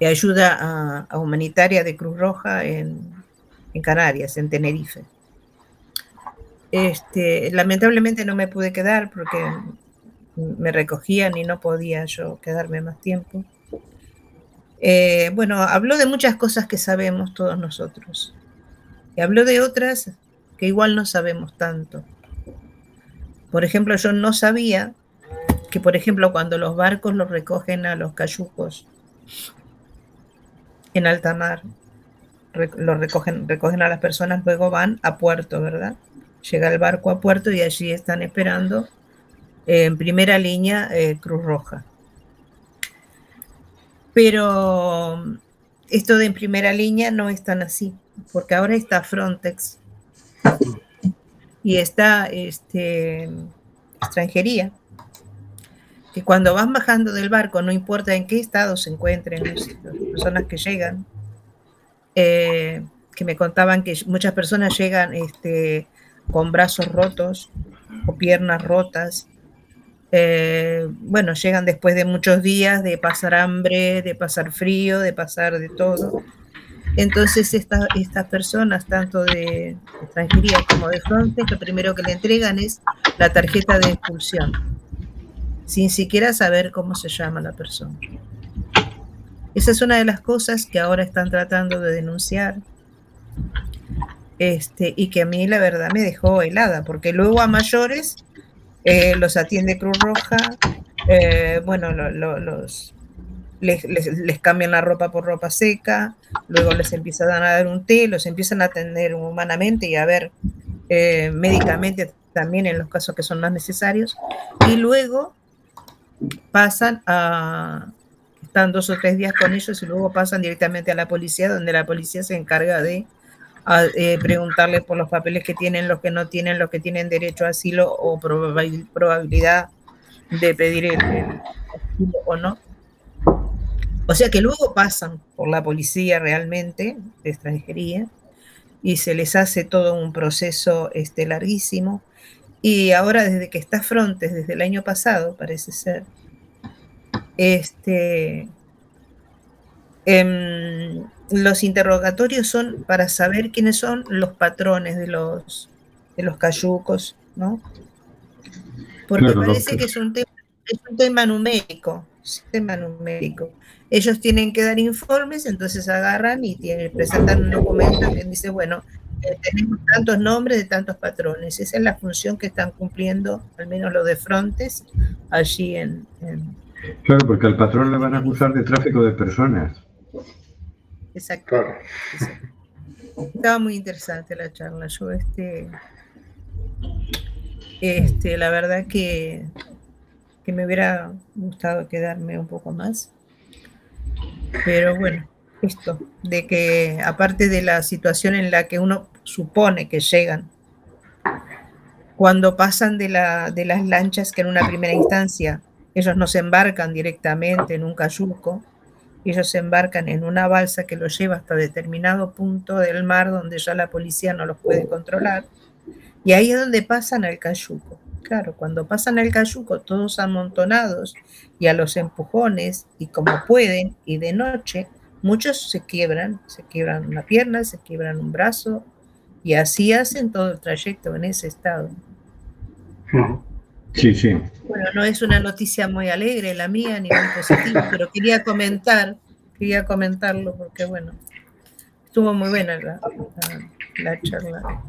O: de ayuda a, humanitaria de Cruz Roja en, Canarias, en Tenerife. Este, lamentablemente no me pude quedar porque me recogían y no podía yo quedarme más tiempo. Eh, bueno, habló de muchas cosas que sabemos todos nosotros. Y habló de otras que igual no sabemos tanto. Por ejemplo, yo no sabía que, por ejemplo, cuando los barcos los recogen a los cayucos en alta mar, los recogen, recogen a las personas, luego van a puerto, ¿verdad? Llega el barco a puerto y allí están esperando eh, en primera línea eh, Cruz Roja. Pero esto de en primera línea no es tan así, porque ahora está Frontex y esta este, extranjería, que cuando vas bajando del barco, no importa en qué estado se encuentren las personas que llegan, eh, que me contaban que muchas personas llegan este, con brazos rotos o piernas rotas. Eh, bueno, llegan después de muchos días de pasar hambre, de pasar frío, de pasar de todo. Entonces estas personas, tanto de extranjería como de Frontex, lo primero que le entregan es la tarjeta de expulsión, sin siquiera saber cómo se llama la persona. Esa es una de las cosas que ahora están tratando de denunciar este, y que a mí la verdad me dejó helada, porque luego a mayores eh, los atiende Cruz Roja, eh, bueno, los les, cambian la ropa por ropa seca, luego les empiezan a dar un té, los empiezan a atender humanamente y a ver eh, médicamente también en los casos que son más necesarios, y luego pasan a, están dos o tres días con ellos y luego pasan directamente a la policía, donde la policía se encarga de eh, preguntarles por los papeles que tienen, los que no tienen, los que tienen derecho a asilo o probabilidad de pedir el asilo o no. O sea que luego pasan por la policía realmente de extranjería y se les hace todo un proceso este, larguísimo. Y ahora desde que está Frontes, desde el año pasado, parece ser, este, em, los interrogatorios son para saber quiénes son los patrones de los, de los cayucos, ¿no? Porque parece que es un tema, es un tema numérico, un tema numérico ellos tienen que dar informes, entonces agarran y presentan un documento que dice, bueno, eh, tenemos tantos nombres de tantos patrones. Esa es la función que están cumpliendo, al menos los de Frontes, allí en,
A: Claro, porque al patrón le van a acusar de tráfico de personas.
O: Exacto. Estaba muy interesante la charla. Yo, este, este, la verdad que que me hubiera gustado quedarme un poco más. Pero bueno, esto, de que aparte de la situación en la que uno supone que llegan, cuando pasan de, la, de las lanchas que en una primera instancia ellos no se embarcan directamente en un cayuco, ellos se embarcan en una balsa que los lleva hasta determinado punto del mar donde ya la policía no los puede controlar. Y ahí es donde pasan al cayuco. Claro, cuando pasan al cayuco todos amontonados y a los empujones y como pueden y de noche, muchos se quiebran, se quiebran una pierna, se quiebran un brazo y así hacen todo el trayecto en ese estado.
A: Sí, sí.
O: Bueno, no es una noticia muy alegre la mía ni muy positiva, pero quería comentar, quería comentarlo porque bueno, estuvo muy buena la, la, charla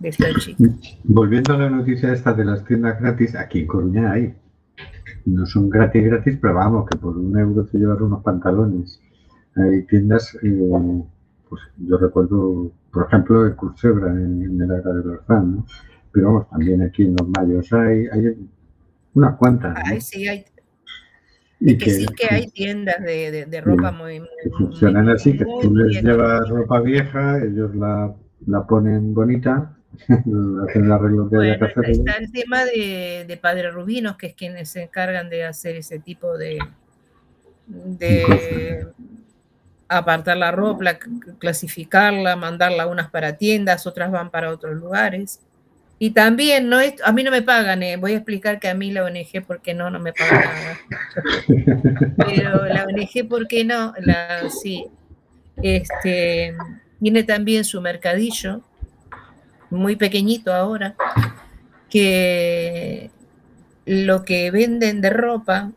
O: de esta chica.
A: Volviendo a la noticia esta de las tiendas gratis, aquí en Coruña hay. No son gratis gratis, pero vamos, que por un euro te llevar unos pantalones. Hay tiendas, eh, pues yo recuerdo, por ejemplo, el Cursebra en, el área de los ¿no? Pero vamos, también aquí en los mayos hay, hay unas cuantas.
O: Ay, sí, hay. Y que, sí que hay tiendas de, de, ropa muy, muy,
A: funcionan así, que tú les llevas ropa vieja, ellos la, la ponen bonita, hacen el arreglo
O: que bueno, hacer. Está el tema de, de Padre Rubinos, que es quienes se encargan de hacer ese tipo de, de apartar la ropa, clasificarla, mandarla unas para tiendas, otras van para otros lugares. Y también, no a mí no me pagan, eh, voy a explicar que a mí la ONG, ¿por qué no? No me pagan nada. Pero la ONG, ¿por qué no? Sí. Este, tiene también su mercadillo, muy pequeñito ahora, que lo que venden de ropa,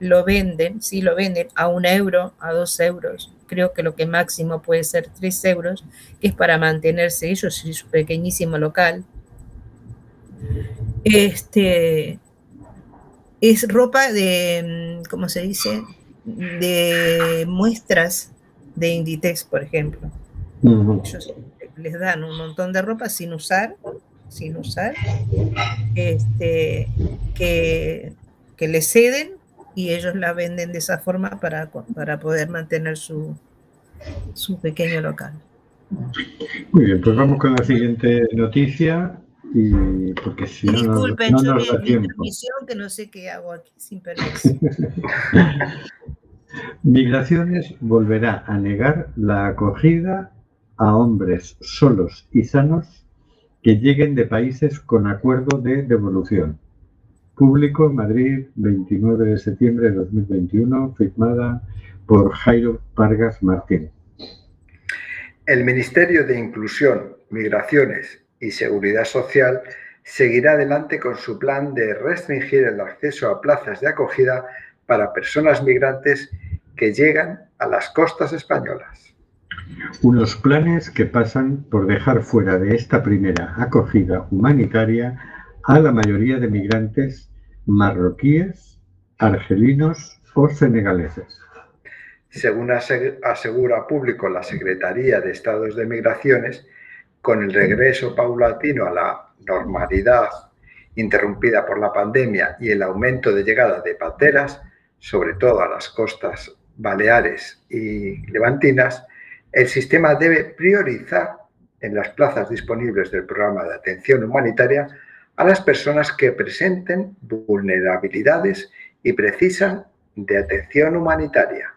O: lo venden, sí lo venden a un euro, a dos euros, creo que lo que máximo puede ser tres euros, que es para mantenerse ellos y su pequeñísimo local este es ropa de, mm, ¿cómo se dice? De muestras de Inditex, por ejemplo. Ellos les dan un montón de ropa sin usar, sin usar, este, que, que le ceden y ellos la venden de esa forma para, para poder mantener su, su pequeño local.
A: Muy bien, pues vamos con la siguiente noticia y porque si no,
O: Disculpen, no, no yo vi mi que no sé qué hago aquí, sin permiso.
A: Migraciones volverá a negar la acogida a hombres solos y sanos que lleguen de países con acuerdo de devolución. Público Madrid, 29 de septiembre de 2021, firmada por Jairo Vargas Martín.
B: El Ministerio de Inclusión, Migraciones y Seguridad Social seguirá adelante con su plan de restringir el acceso a plazas de acogida para personas migrantes que llegan a las costas españolas.
A: Unos planes que pasan por dejar fuera de esta primera acogida humanitaria a la mayoría de migrantes marroquíes, argelinos o senegaleses.
B: Según asegura público la Secretaría de Estados de Migraciones, con el regreso paulatino a la normalidad interrumpida por la pandemia y el aumento de llegada de pateras, sobre todo a las costas baleares y levantinas, el sistema debe priorizar en las plazas disponibles del programa de atención humanitaria a las personas que presenten vulnerabilidades y precisan de atención humanitaria.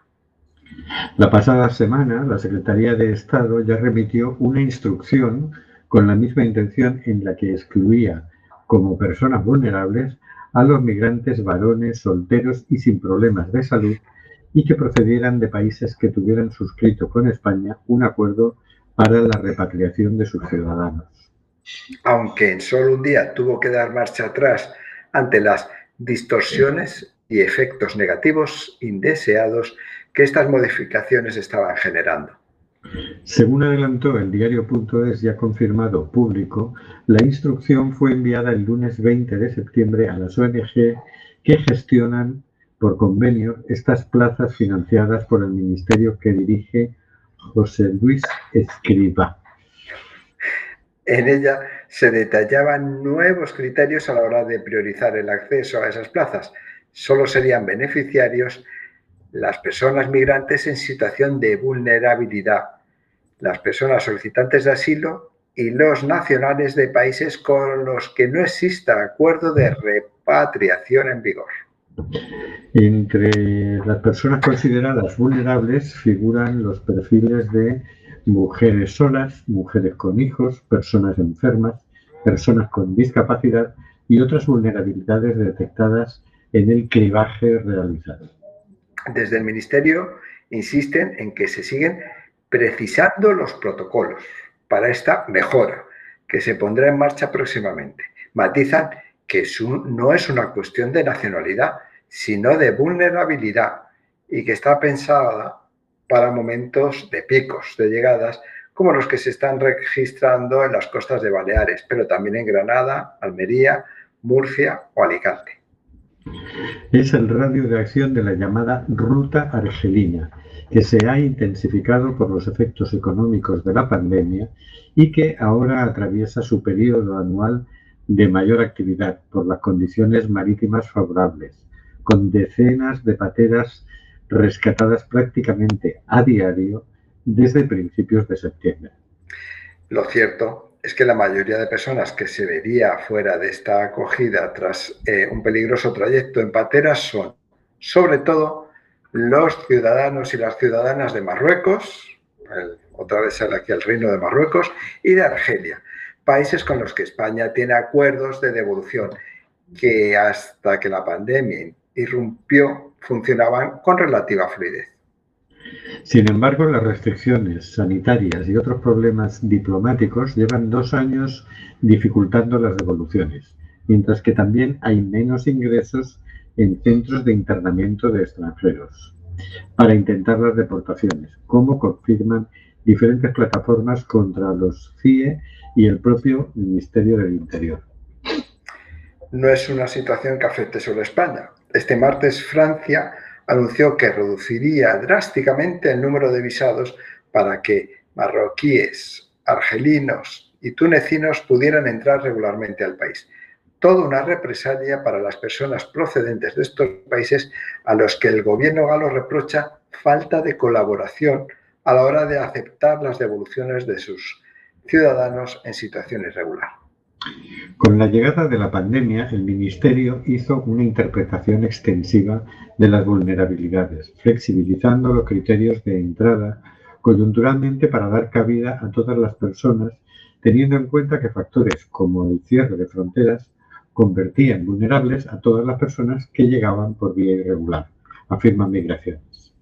A: La pasada semana, la Secretaría de Estado ya remitió una instrucción con la misma intención en la que excluía como personas vulnerables a los migrantes varones, solteros y sin problemas de salud y que procedieran de países que tuvieran suscrito con España un acuerdo para la repatriación de sus ciudadanos.
B: Aunque en solo un día tuvo que dar marcha atrás ante las distorsiones y efectos negativos indeseados que estas modificaciones estaban generando.
A: Según adelantó el diario.es ya confirmado público, la instrucción fue enviada el lunes 20 de septiembre a las ONG que gestionan por convenio estas plazas financiadas por el ministerio que dirige José Luis Escriba.
B: En ella se detallaban nuevos criterios a la hora de priorizar el acceso a esas plazas. Solo serían beneficiarios las personas migrantes en situación de vulnerabilidad, las personas solicitantes de asilo y los nacionales de países con los que no exista acuerdo de repatriación en vigor.
A: Entre las personas consideradas vulnerables figuran los perfiles de mujeres solas, mujeres con hijos, personas enfermas, personas con discapacidad y otras vulnerabilidades detectadas en el cribaje realizado.
B: Desde el Ministerio insisten en que se siguen precisando los protocolos para esta mejora que se pondrá en marcha próximamente. Matizan que no es una cuestión de nacionalidad, sino de vulnerabilidad y que está pensada para momentos de picos de llegadas como los que se están registrando en las costas de Baleares, pero también en Granada, Almería, Murcia o Alicante.
A: Es el radio de acción de la llamada Ruta Argelina, que se ha intensificado por los efectos económicos de la pandemia y que ahora atraviesa su periodo anual de mayor actividad por las condiciones marítimas favorables, con decenas de pateras rescatadas prácticamente a diario desde principios de septiembre.
B: Lo cierto es que la mayoría de personas que se vería fuera de esta acogida tras eh, un peligroso trayecto en pateras son, sobre todo, los ciudadanos y las ciudadanas de Marruecos, otra vez sale aquí el Reino de Marruecos, y de Argelia, países con los que España tiene acuerdos de devolución que hasta que la pandemia irrumpió funcionaban con relativa fluidez.
A: Sin embargo, las restricciones sanitarias y otros problemas diplomáticos llevan dos años dificultando las devoluciones, mientras que también hay menos ingresos en centros de internamiento de extranjeros para intentar las deportaciones, como confirman diferentes plataformas contra los CIE y el propio Ministerio del Interior.
B: No es una situación que afecte solo a España. Este martes Francia anunció que reduciría drásticamente el número de visados para que marroquíes, argelinos y tunecinos pudieran entrar regularmente al país. Toda una represalia para las personas procedentes de estos países a los que el gobierno galo reprocha falta de colaboración a la hora de aceptar las devoluciones de sus ciudadanos en situación irregular.
A: Con la llegada de la pandemia, el Ministerio hizo una interpretación extensiva de las vulnerabilidades, flexibilizando los criterios de entrada coyunturalmente para dar cabida a todas las personas, teniendo en cuenta que factores como el cierre de fronteras convertían vulnerables a todas las personas que llegaban por vía irregular, afirman migraciones.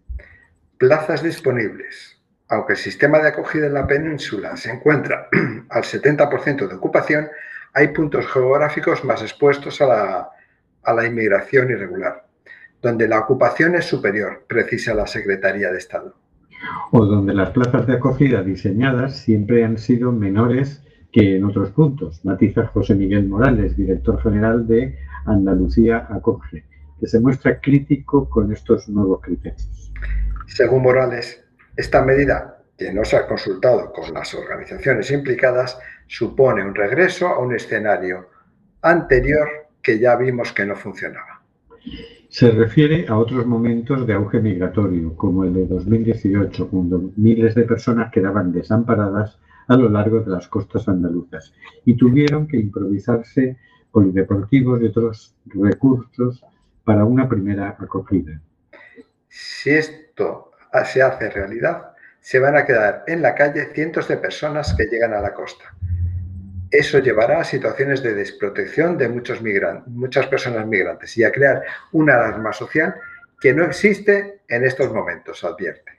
B: Plazas disponibles. Aunque el sistema de acogida en la península se encuentra al 70% de ocupación, hay puntos geográficos más expuestos a la, a la inmigración irregular, donde la ocupación es superior, precisa la Secretaría de Estado.
A: O donde las plazas de acogida diseñadas siempre han sido menores que en otros puntos, matiza José Miguel Morales, director general de Andalucía Acoge, que se muestra crítico con estos nuevos criterios.
B: Según Morales, esta medida, que no se ha consultado con las organizaciones implicadas, supone un regreso a un escenario anterior que ya vimos que no funcionaba.
A: Se refiere a otros momentos de auge migratorio, como el de 2018, cuando miles de personas quedaban desamparadas a lo largo de las costas andaluzas y tuvieron que improvisarse polideportivos y otros recursos para una primera acogida.
B: Si esto se hace realidad, se van a quedar en la calle cientos de personas que llegan a la costa. Eso llevará a situaciones de desprotección de muchos migrantes, muchas personas migrantes y a crear una alarma social que no existe en estos momentos, advierte.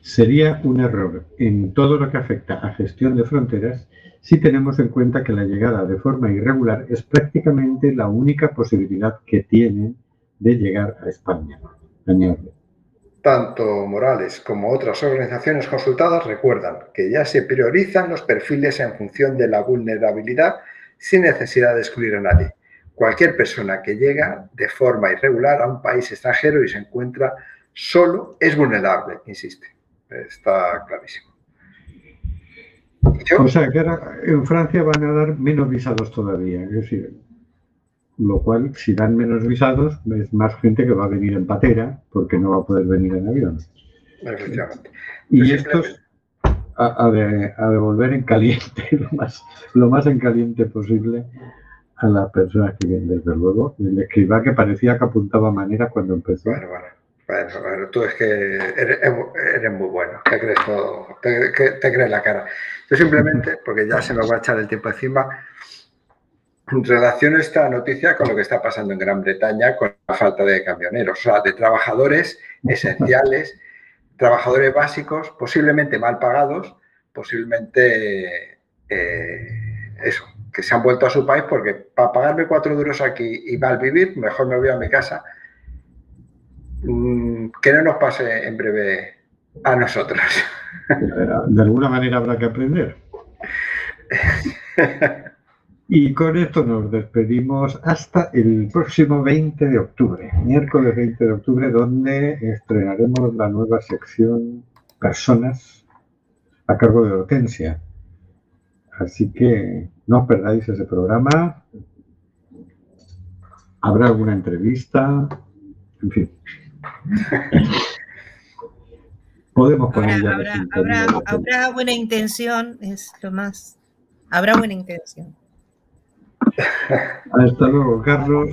A: Sería un error en todo lo que afecta a gestión de fronteras si tenemos en cuenta que la llegada de forma irregular es prácticamente la única posibilidad que tienen de llegar a España.
B: Tanto Morales como otras organizaciones consultadas recuerdan que ya se priorizan los perfiles en función de la vulnerabilidad sin necesidad de excluir a nadie. Cualquier persona que llega de forma irregular a un país extranjero y se encuentra solo es vulnerable, insiste. Está clarísimo.
A: O sea que ahora en Francia van a dar menos visados todavía. Es decir, lo cual, si dan menos visados, es más gente que va a venir en patera porque no va a poder venir en avión.
B: Efectivamente.
A: Y
B: Pues
A: estos a, a de- a devolver en caliente, lo más, lo más en caliente posible a las personas que vienen, desde luego. El escriba que parecía que apuntaba manera cuando empezó.
B: Bueno, bueno. Bueno, bueno, tú es que eres, eres muy bueno, te crees todo, te, te crees la cara. Yo simplemente, porque ya se nos va a echar el tiempo encima, relaciono esta noticia con lo que está pasando en Gran Bretaña con la falta de camioneros, o sea, de trabajadores esenciales, trabajadores básicos, posiblemente mal pagados, posiblemente eh, eso, que se han vuelto a su país porque para pagarme cuatro duros aquí y mal vivir, mejor me voy a mi casa. Mm, Que no nos pase en breve a nosotros.
A: De alguna manera habrá que aprender. Y con esto nos despedimos hasta el próximo 20 de octubre, miércoles 20 de octubre, donde estrenaremos la nueva sección Personas a cargo de Hortensia. Así que no os perdáis ese programa. Habrá alguna entrevista. En fin. Podemos poner ya
O: Habrá, habrá buena intención, es lo más. Habrá buena intención.
A: Hasta luego, Carlos.